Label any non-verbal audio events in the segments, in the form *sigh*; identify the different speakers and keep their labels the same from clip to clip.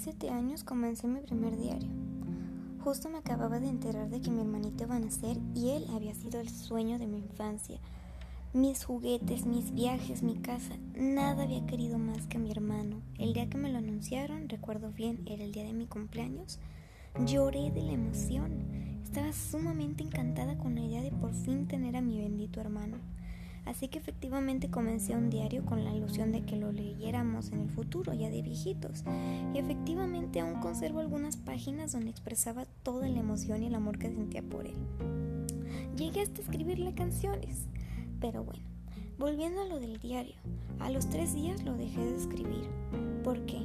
Speaker 1: siete años comencé mi primer diario. Justo me acababa de enterar de que mi hermanito iba a nacer y él había sido el sueño de mi infancia. Mis juguetes, mis viajes, mi casa, nada había querido más que mi hermano. El día que me lo anunciaron, recuerdo bien, era el día de mi cumpleaños. Lloré de la emoción. Estaba sumamente encantada con la idea de por fin tener a mi bendito hermano. Así que efectivamente comencé un diario con la ilusión de que lo leyéramos en el futuro, ya de viejitos. Y efectivamente aún conservo algunas páginas donde expresaba toda la emoción y el amor que sentía por él. Llegué hasta escribirle canciones. Pero bueno, volviendo a lo del diario, a los tres días lo dejé de escribir. ¿Por qué?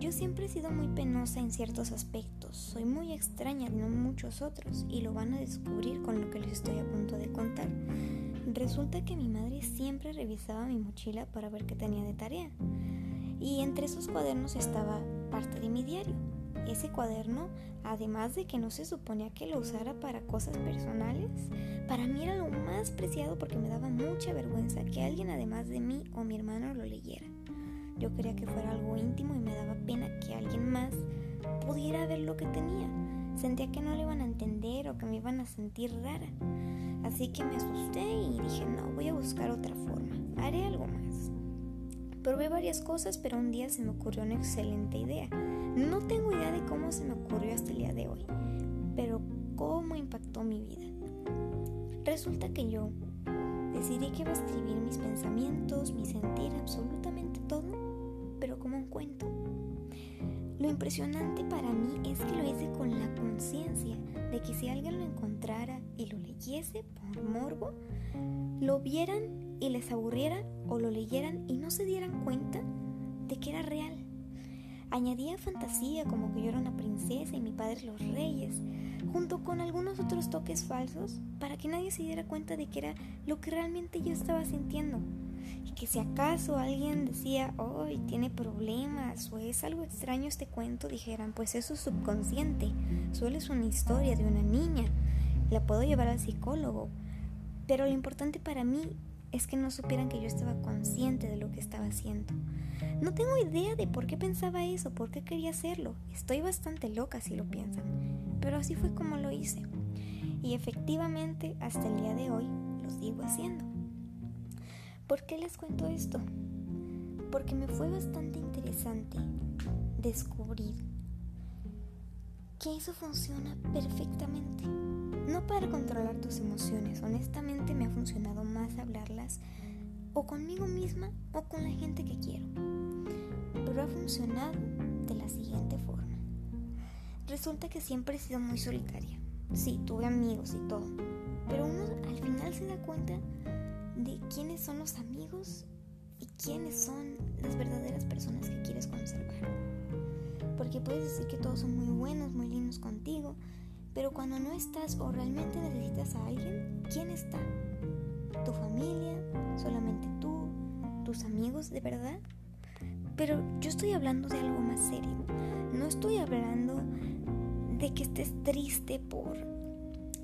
Speaker 1: Yo siempre he sido muy penosa en ciertos aspectos, soy muy extraña en muchos otros y lo van a descubrir con lo que les estoy a punto de contar. Resulta que mi madre siempre revisaba mi mochila para ver qué tenía de tarea. Y entre esos cuadernos estaba parte de mi diario. Ese cuaderno, además de que no se suponía que lo usara para cosas personales, para mí era lo más preciado porque me daba mucha vergüenza que alguien además de mí o mi hermano lo leyera. Yo quería que fuera algo íntimo y me daba pena que alguien más pudiera ver lo que tenía. Sentía que no le iban a entender o que me iban a sentir rara. Así que me asusté y dije, no, voy a buscar otra forma, haré algo más. Probé varias cosas, pero un día se me ocurrió una excelente idea. No tengo idea de cómo se me ocurrió hasta el día de hoy, pero cómo impactó mi vida. Resulta que yo decidí que iba a escribir mis pensamientos, mi sentir, absolutamente todo, impresionante para mí es que lo hice con la conciencia de que si alguien lo encontrara y lo leyese por morbo, lo vieran y les aburriera o lo leyeran y no se dieran cuenta de que era real. Añadía fantasía como que yo era una princesa y mi padre los reyes, junto con algunos otros toques falsos para que nadie se diera cuenta de que era lo que realmente yo estaba sintiendo. Que si acaso alguien decía, hoy tiene problemas o es algo extraño este cuento, dijeran, pues eso es subconsciente, solo es una historia de una niña, la puedo llevar al psicólogo. Pero lo importante para mí es que no supieran que yo estaba consciente de lo que estaba haciendo. No tengo idea de por qué pensaba eso, por qué quería hacerlo. Estoy bastante loca si lo piensan, pero así fue como lo hice. Y efectivamente, hasta el día de hoy, lo sigo haciendo. ¿Por qué les cuento esto? Porque me fue bastante interesante descubrir que eso funciona perfectamente. No para controlar tus emociones, honestamente me ha funcionado más hablarlas o conmigo misma o con la gente que quiero. Pero ha funcionado de la siguiente forma. Resulta que siempre he sido muy solitaria. Sí, tuve amigos y todo. Pero uno al final se da cuenta de quiénes son los amigos y quiénes son las verdaderas personas que quieres conservar. Porque puedes decir que todos son muy buenos, muy lindos contigo, pero cuando no estás o realmente necesitas a alguien, ¿quién está? ¿Tu familia? ¿Solamente tú? ¿Tus amigos de verdad? Pero yo estoy hablando de algo más serio. No estoy hablando de que estés triste por...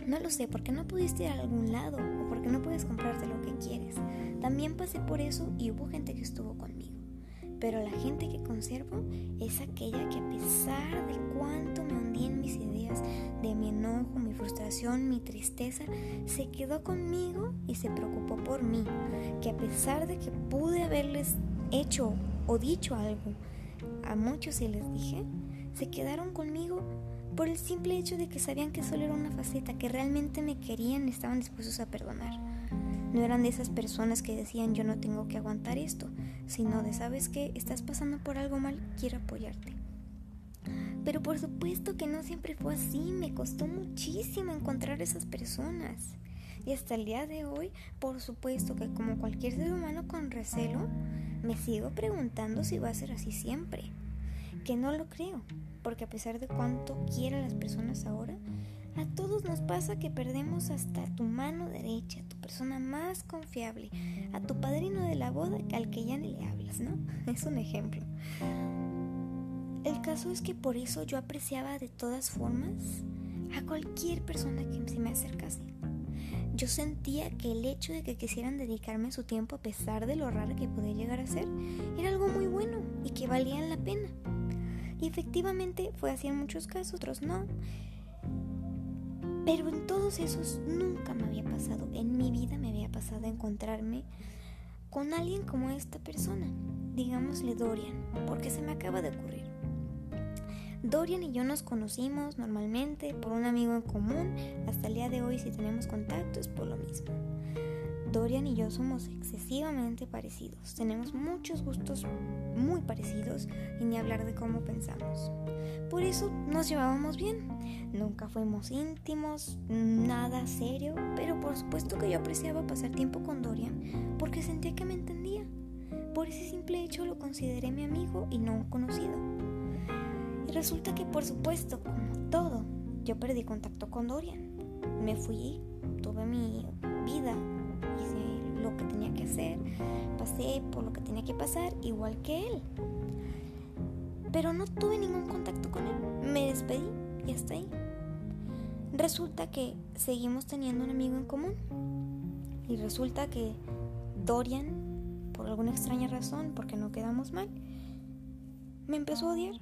Speaker 1: No lo sé, porque no pudiste ir a algún lado porque no puedes comprarte lo que quieres. También pasé por eso y hubo gente que estuvo conmigo. Pero la gente que conservo es aquella que a pesar de cuánto me hundí en mis ideas, de mi enojo, mi frustración, mi tristeza, se quedó conmigo y se preocupó por mí. Que a pesar de que pude haberles hecho o dicho algo a muchos y les dije, se quedaron conmigo por el simple hecho de que sabían que solo era una faceta, que realmente me querían y estaban dispuestos a perdonar. No eran de esas personas que decían yo no tengo que aguantar esto, sino de sabes que estás pasando por algo mal, quiero apoyarte. Pero por supuesto que no siempre fue así, me costó muchísimo encontrar esas personas. Y hasta el día de hoy, por supuesto que como cualquier ser humano con recelo, me sigo preguntando si va a ser así siempre. Que no lo creo, porque a pesar de cuánto quiera las personas ahora, a todos nos pasa que perdemos hasta tu mano derecha, tu persona más confiable, a tu padrino de la boda al que ya ni le hablas, ¿no? *laughs* Es un ejemplo. El caso es que por eso yo apreciaba de todas formas a cualquier persona que se me acercase. Yo sentía que el hecho de que quisieran dedicarme su tiempo a pesar de lo raro que podía llegar a ser era algo muy bueno y que valía la pena. Y efectivamente fue así en muchos casos, otros no. Pero en todos esos nunca me había pasado, en mi vida me había pasado encontrarme con alguien como esta persona, digámosle Dorian, porque se me acaba de ocurrir. Dorian y yo nos conocimos normalmente por un amigo en común, hasta el día de hoy si tenemos contacto es por lo mismo. Dorian y yo somos excesivamente parecidos, tenemos muchos gustos muy parecidos y ni hablar de cómo pensamos. Por eso nos llevábamos bien. Nunca fuimos íntimos, nada serio, pero por supuesto que yo apreciaba pasar tiempo con Dorian porque sentía que me entendía. Por ese simple hecho lo consideré mi amigo y no conocido. Y resulta que por supuesto, como todo, yo perdí contacto con Dorian. Me fui, tuve mi que tenía que hacer, pasé por lo que tenía que pasar, igual que él. Pero no tuve ningún contacto con él. Me despedí y hasta ahí. Resulta que seguimos teniendo un amigo en común. Y resulta que Dorian, por alguna extraña razón, porque no quedamos mal, me empezó a odiar.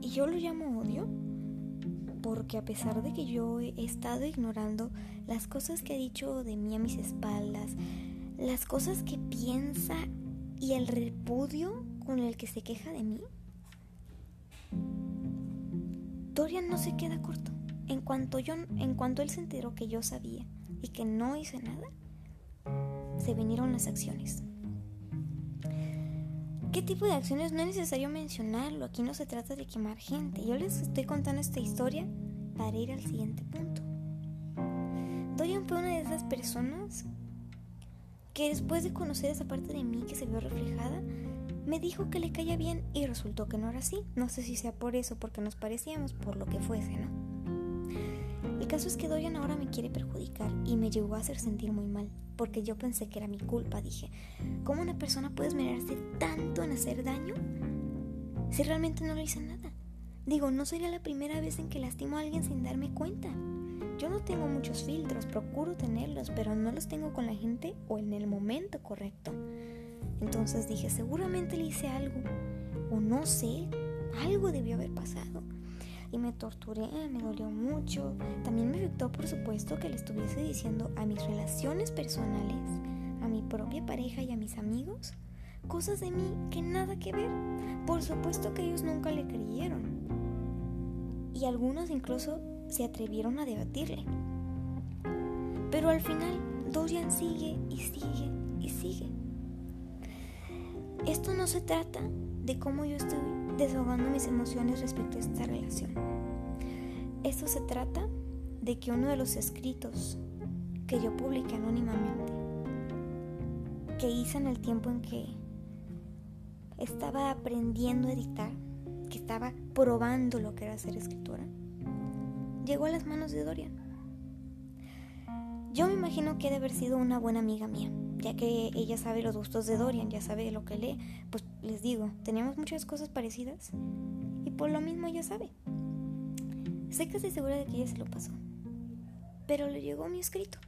Speaker 1: Y yo lo llamo odio porque a pesar de que yo he estado ignorando las cosas que ha dicho de mí a mis espaldas, las cosas que piensa y el repudio con el que se queja de mí, Dorian no se queda corto. En cuanto, yo, en cuanto él se enteró que yo sabía y que no hice nada, se vinieron las acciones. ¿Qué tipo de acciones? No es necesario mencionarlo, aquí no se trata de quemar gente. Yo les estoy contando esta historia para ir al siguiente punto. Dorian fue una de esas personas que después de conocer esa parte de mí que se vio reflejada, me dijo que le caía bien y resultó que no era así. No sé si sea por eso, porque nos parecíamos, por lo que fuese, ¿no? Caso es que Dorian ahora me quiere perjudicar y me llegó a hacer sentir muy mal, porque yo pensé que era mi culpa. Dije, ¿cómo una persona puede esmerarse tanto en hacer daño si realmente no le hice nada? Digo, no sería la primera vez en que lastimo a alguien sin darme cuenta. Yo no tengo muchos filtros, procuro tenerlos, pero no los tengo con la gente o en el momento correcto. Entonces dije, seguramente le hice algo, o no sé, algo debió haber pasado y me torturé, me dolió mucho. También me afectó, por supuesto, que le estuviese diciendo a mis relaciones personales, a mi propia pareja y a mis amigos, cosas de mí que nada que ver. Por supuesto que ellos nunca le creyeron. Y algunos incluso se atrevieron a debatirle. Pero al final, Dorian sigue y sigue y sigue. Esto no se trata de cómo yo estoy desahogando mis emociones respecto a esta relación. Esto se trata de que uno de los escritos que yo publiqué anónimamente, que hice en el tiempo en que estaba aprendiendo a editar, que estaba probando lo que era ser escritora, llegó a las manos de Dorian. Yo me imagino que debe haber sido una buena amiga mía, ya que ella sabe los gustos de Dorian, ya sabe lo que lee, pues les digo, tenemos muchas cosas parecidas y por lo mismo ella sabe. Estoy segura de que ella se lo pasó, pero le llegó mi escrito.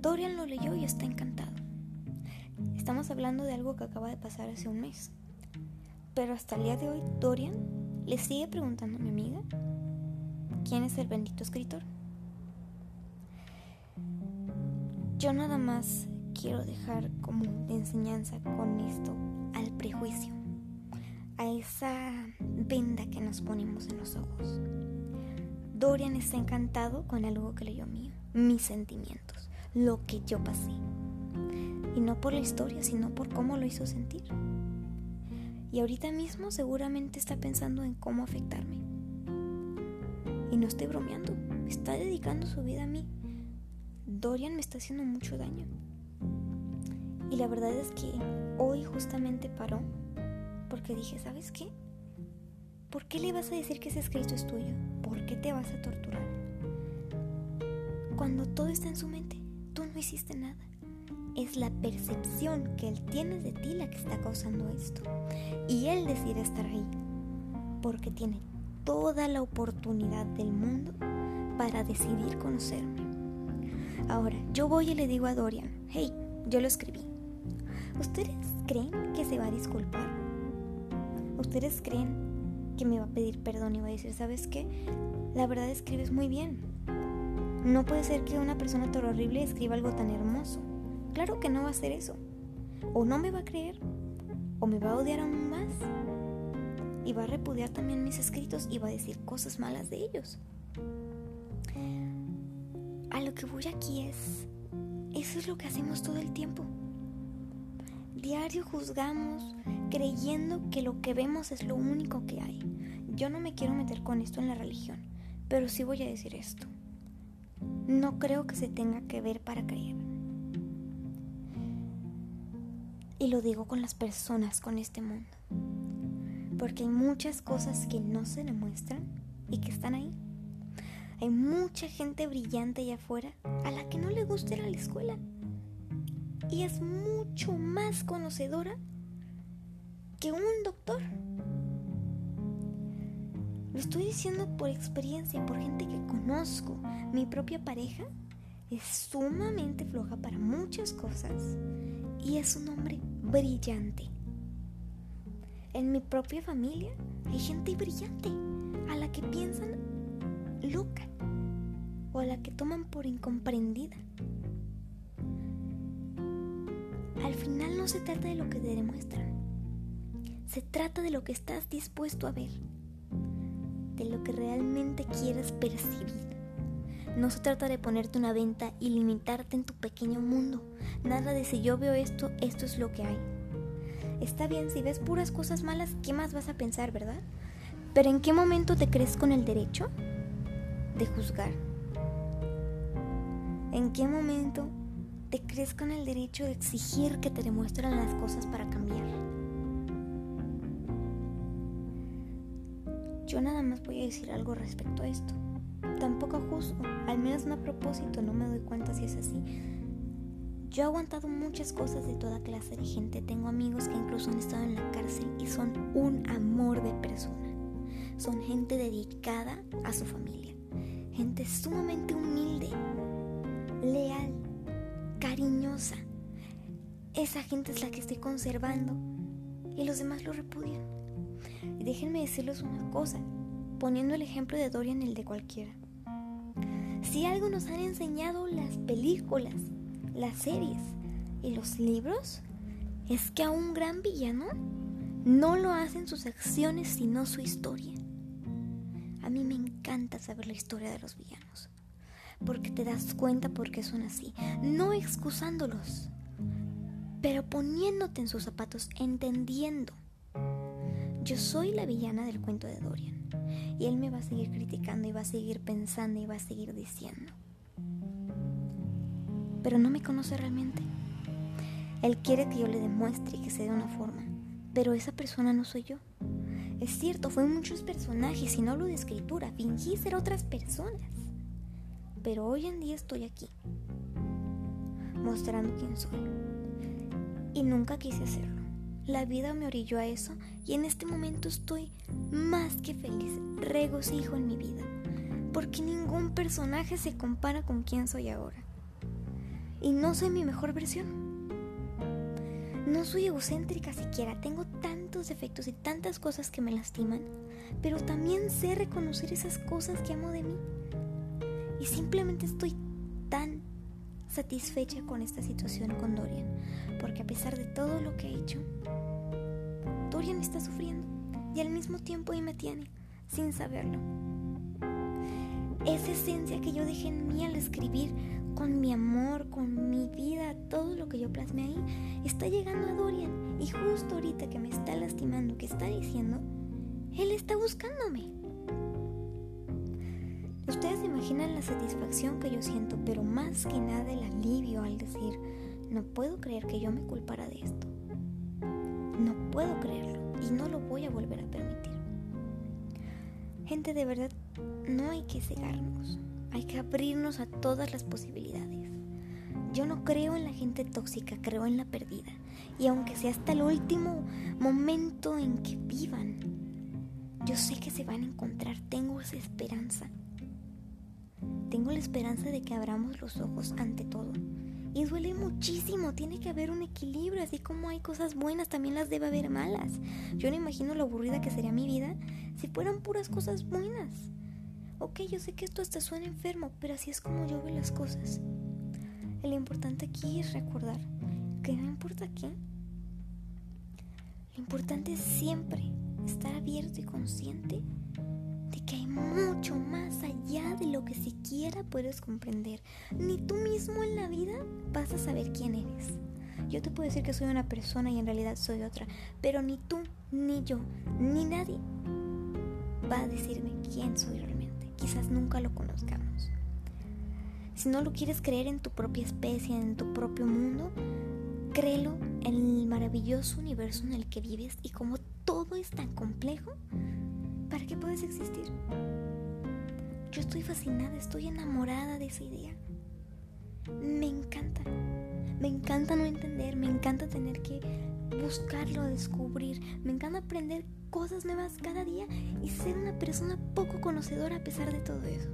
Speaker 1: Dorian lo leyó y está encantado. Estamos hablando de algo que acaba de pasar hace un mes, pero hasta el día de hoy Dorian le sigue preguntando a mi amiga quién es el bendito escritor. Yo nada más quiero dejar como de enseñanza con esto al prejuicio, a esa venda que nos ponemos en los ojos. Dorian está encantado con algo que leyó mío, mis sentimientos, lo que yo pasé. Y no por la historia, sino por cómo lo hizo sentir. Y ahorita mismo seguramente está pensando en cómo afectarme. Y no estoy bromeando, está dedicando su vida a mí. Dorian me está haciendo mucho daño. Y la verdad es que hoy justamente paró porque dije, ¿sabes qué? ¿Por qué le vas a decir que ese escrito es tuyo? ¿Por qué te vas a torturar? Cuando todo está en su mente, tú no hiciste nada. Es la percepción que él tiene de ti la que está causando esto. Y él decide estar ahí porque tiene toda la oportunidad del mundo para decidir conocerme. Ahora, yo voy y le digo a Dorian, hey, yo lo escribí. ¿Ustedes creen que se va a disculpar? Ustedes creen que me va a pedir perdón y va a decir, ¿sabes qué? La verdad escribes muy bien. No puede ser que una persona tan horrible escriba algo tan hermoso. Claro que no va a hacer eso. O no me va a creer, o me va a odiar aún más. Y va a repudiar también mis escritos y va a decir cosas malas de ellos. A lo que voy aquí es, eso es lo que hacemos todo el tiempo. Diario juzgamos creyendo que lo que vemos es lo único que hay. Yo no me quiero meter con esto en la religión, pero sí voy a decir esto. No creo que se tenga que ver para creer. Y lo digo con las personas, con este mundo. Porque hay muchas cosas que no se demuestran y que están ahí. Hay mucha gente brillante allá afuera a la que no le gusta ir a la escuela. Y es mucho más conocedora que un doctor. Lo estoy diciendo por experiencia, por gente que conozco. Mi propia pareja es sumamente floja para muchas cosas y es un hombre brillante. En mi propia familia hay gente brillante a la que piensan loca o a la que toman por incomprendida. Al final no se trata de lo que demuestran, se trata de lo que estás dispuesto a ver, de lo que realmente quieres percibir. No se trata de ponerte una venta y limitarte en tu pequeño mundo. Nada de si yo veo esto, esto es lo que hay. Está bien, si ves puras cosas malas, ¿qué más vas a pensar, verdad? Pero ¿en qué momento te crees con el derecho de juzgar? ¿En qué momento te crees con el derecho de exigir que te demuestren las cosas para cambiar? Yo nada más voy a decir algo respecto a esto. Tampoco juzgo, al menos no a propósito, no me doy cuenta si es así. Yo he aguantado muchas cosas de toda clase de gente. Tengo amigos que incluso han estado en la cárcel y son un amor de persona. Son gente dedicada a su familia. Gente sumamente humilde, leal, cariñosa. Esa gente es la que estoy conservando y los demás lo repudian. Déjenme decirles una cosa, poniendo el ejemplo de Dorian el de cualquiera. Si algo nos han enseñado las películas, las series y los libros, es que a un gran villano no lo hacen sus acciones sino su historia. A mí me encanta saber la historia de los villanos, porque te das cuenta por qué son así, no excusándolos, pero poniéndote en sus zapatos, entendiendo. Yo soy la villana del cuento de Dorian. Y él me va a seguir criticando y va a seguir pensando y va a seguir diciendo. Pero no me conoce realmente. Él quiere que yo le demuestre que sé de una forma, pero esa persona no soy yo. Es cierto, fue muchos personajes y no hablo de escritura, fingí ser otras personas. Pero hoy en día estoy aquí, mostrando quién soy. Y nunca quise hacerlo. La vida me orilló a eso y en este momento estoy más que feliz, regocijo en mi vida, porque ningún personaje se compara con quien soy ahora. Y no soy mi mejor versión. No soy egocéntrica siquiera, tengo tantos defectos y tantas cosas que me lastiman, pero también sé reconocer esas cosas que amo de mí. Y simplemente estoy tan satisfecha con esta situación con Dorian, porque a pesar de todo lo que ha hecho, Dorian está sufriendo y al mismo tiempo ahí me tiene, sin saberlo. Esa esencia que yo dejé en mí al escribir con mi amor, con mi vida, todo lo que yo plasmé ahí, está llegando a Dorian. Y justo ahorita que me está lastimando, que está diciendo, él está buscándome. Ustedes imaginan la satisfacción que yo siento, pero más que nada el alivio al decir, no puedo creer que yo me culpara de esto. No puedo creerlo y no lo voy a volver a permitir. Gente, de verdad, no hay que cegarnos. Hay que abrirnos a todas las posibilidades. Yo no creo en la gente tóxica, creo en la perdida. Y aunque sea hasta el último momento en que vivan, yo sé que se van a encontrar. Tengo esa esperanza. Tengo la esperanza de que abramos los ojos ante todo Y duele muchísimo, tiene que haber un equilibrio, así como hay cosas buenas, también las debe haber malas. Yo no imagino lo aburrida que sería mi vida si fueran puras cosas buenas. Ok, yo sé que esto hasta suena enfermo, pero así es como yo veo las cosas. Lo importante aquí es recordar que no importa qué, lo importante es siempre estar abierto y consciente que hay mucho más allá de lo que siquiera puedes comprender. Ni tú mismo en la vida vas a saber quién eres. Yo te puedo decir que soy una persona y en realidad soy otra, pero ni tú, ni yo, ni nadie va a decirme quién soy realmente. Quizás nunca lo conozcamos. Si no lo quieres creer en tu propia especie, en tu propio mundo, créelo en el maravilloso universo en el que vives y como todo es tan complejo, ¿para qué puedes existir? Yo estoy fascinada, estoy enamorada de esa idea. Me encanta. Me encanta no entender, me encanta tener que buscarlo, descubrir. Me encanta aprender cosas nuevas cada día y ser una persona poco conocedora a pesar de todo eso.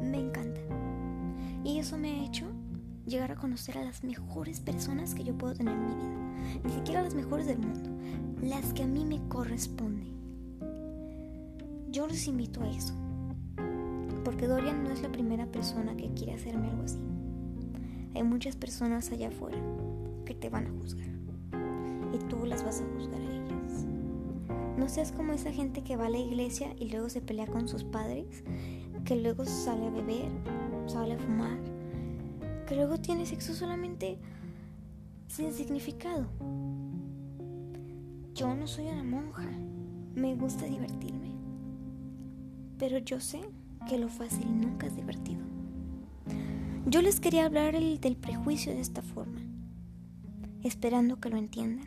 Speaker 1: Me encanta. Y eso me ha hecho llegar a conocer a las mejores personas que yo puedo tener en mi vida. Ni siquiera las mejores del mundo, las que a mí me corresponden. Yo los invito a eso. Porque Dorian no es la primera persona que quiere hacerme algo así. Hay muchas personas allá afuera que te van a juzgar. Y tú las vas a juzgar a ellas. No seas como esa gente que va a la iglesia y luego se pelea con sus padres, que luego sale a beber, sale a fumar, que luego tiene sexo solamente sin significado. Yo no soy una monja, me gusta divertirme, pero yo sé que lo fácil nunca es divertido. Yo les quería hablar del prejuicio de esta forma, esperando que lo entiendan.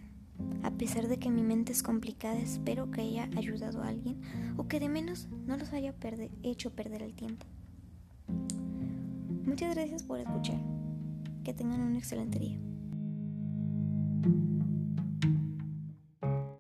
Speaker 1: A pesar de que mi mente es complicada, espero que haya ayudado a alguien o que de menos no los haya hecho perder el tiempo. Muchas gracias por escuchar. Que tengan un excelente día.